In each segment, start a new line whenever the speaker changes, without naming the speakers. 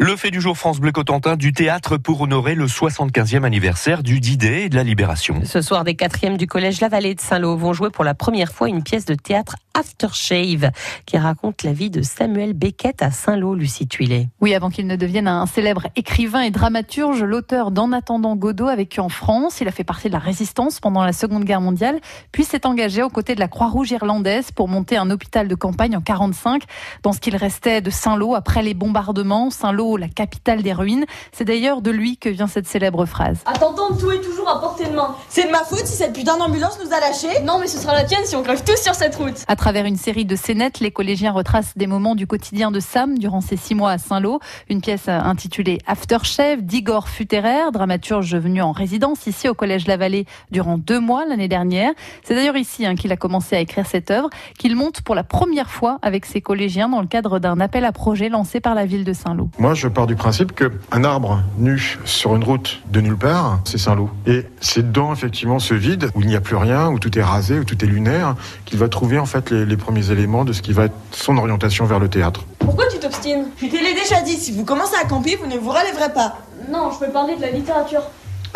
Le fait du jour France Bleu Cotentin du théâtre pour honorer le 75e anniversaire du D-Day et de la Libération.
Ce soir, des quatrièmes du collège La Vallée de Saint-Lô vont jouer pour la première fois une pièce de théâtre Aftershave qui raconte la vie de Samuel Beckett à Saint-Lô, Lucie Tuilet.
Oui, avant qu'il ne devienne un célèbre écrivain et dramaturge, l'auteur d'En attendant Godot a vécu en France. Il a fait partie de la résistance pendant la Seconde Guerre mondiale, puis s'est engagé aux côtés de la Croix-Rouge irlandaise pour monter un hôpital de campagne en 45 dans ce qu'il restait de Saint-Lô après les bombardements. Saint-Lô, la capitale des ruines. C'est d'ailleurs de lui que vient cette célèbre phrase.
À tout est toujours à portée de main.
C'est de ma faute si cette putain d'ambulance nous a lâchés
Non, mais ce sera la tienne si on crève tous sur cette route.
À travers une série de scénettes, les collégiens retracent des moments du quotidien de Sam durant ses six mois à Saint-Lô. Une pièce intitulée Aftershave d'Igor Futerer, dramaturge venu en résidence ici au Collège La Vallée durant deux mois l'année dernière. C'est d'ailleurs ici hein, qu'il a commencé à écrire cette œuvre, qu'il monte pour la première fois avec ses collégiens dans le cadre d'un appel à projet lancé par la ville de Saint-Lô.
Moi, je pars du principe qu'un arbre nu sur une route de nulle part, c'est Saint-Lô. Et c'est dans effectivement ce vide où il n'y a plus rien, où tout est rasé, où tout est lunaire, qu'il va trouver en fait les, les premiers éléments de ce qui va être son orientation vers le théâtre.
Pourquoi tu t'obstines?
Je te l'ai déjà dit, si vous commencez à camper, vous ne vous relèverez pas.
Non, je peux parler de la littérature.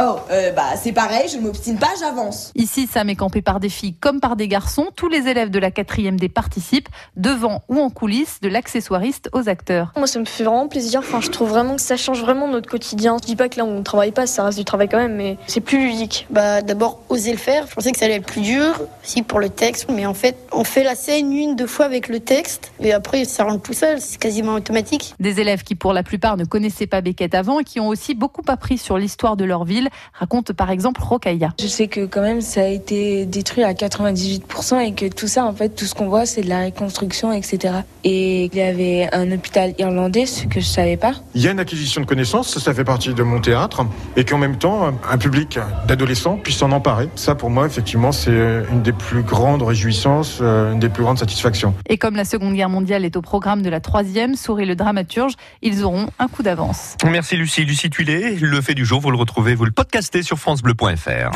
Oh, euh, bah c'est pareil, je ne m'obstine pas, j'avance.
Ici, Sam est campé par des filles comme par des garçons. Tous les élèves de la 4e D participent, devant ou en coulisses, de l'accessoiriste aux acteurs.
Moi, ça me fait vraiment plaisir. Enfin, je trouve vraiment que ça change vraiment notre quotidien. Je dis pas que là, on ne travaille pas, ça reste du travail quand même, mais c'est plus ludique.
Bah, d'abord, oser le faire. Je pensais que ça allait être plus dur, aussi pour le texte, mais en fait, on fait la scène une, deux fois avec le texte, et après, ça rentre tout seul. C'est quasiment automatique.
Des élèves qui, pour la plupart, ne connaissaient pas Beckett avant et qui ont aussi beaucoup appris sur l'histoire de leur ville, raconte par exemple Rokaya.
Je sais que quand même ça a été détruit à 98% et que tout ça, en fait, tout ce qu'on voit, c'est de la reconstruction, etc. Et il y avait un hôpital irlandais, ce que je savais pas.
Il y a une acquisition de connaissances, ça, ça fait partie de mon théâtre, et qu'en même temps, un public d'adolescents puisse s'en emparer. Ça, pour moi, effectivement, c'est une des plus grandes réjouissances, une des plus grandes satisfactions.
Et comme la Seconde Guerre mondiale est au programme de la troisième, sourit le dramaturge, ils auront un coup d'avance.
Merci Lucie. Lucie Tuilet, le fait du jour, vous le retrouvez, vous le podcastez sur francebleu.fr.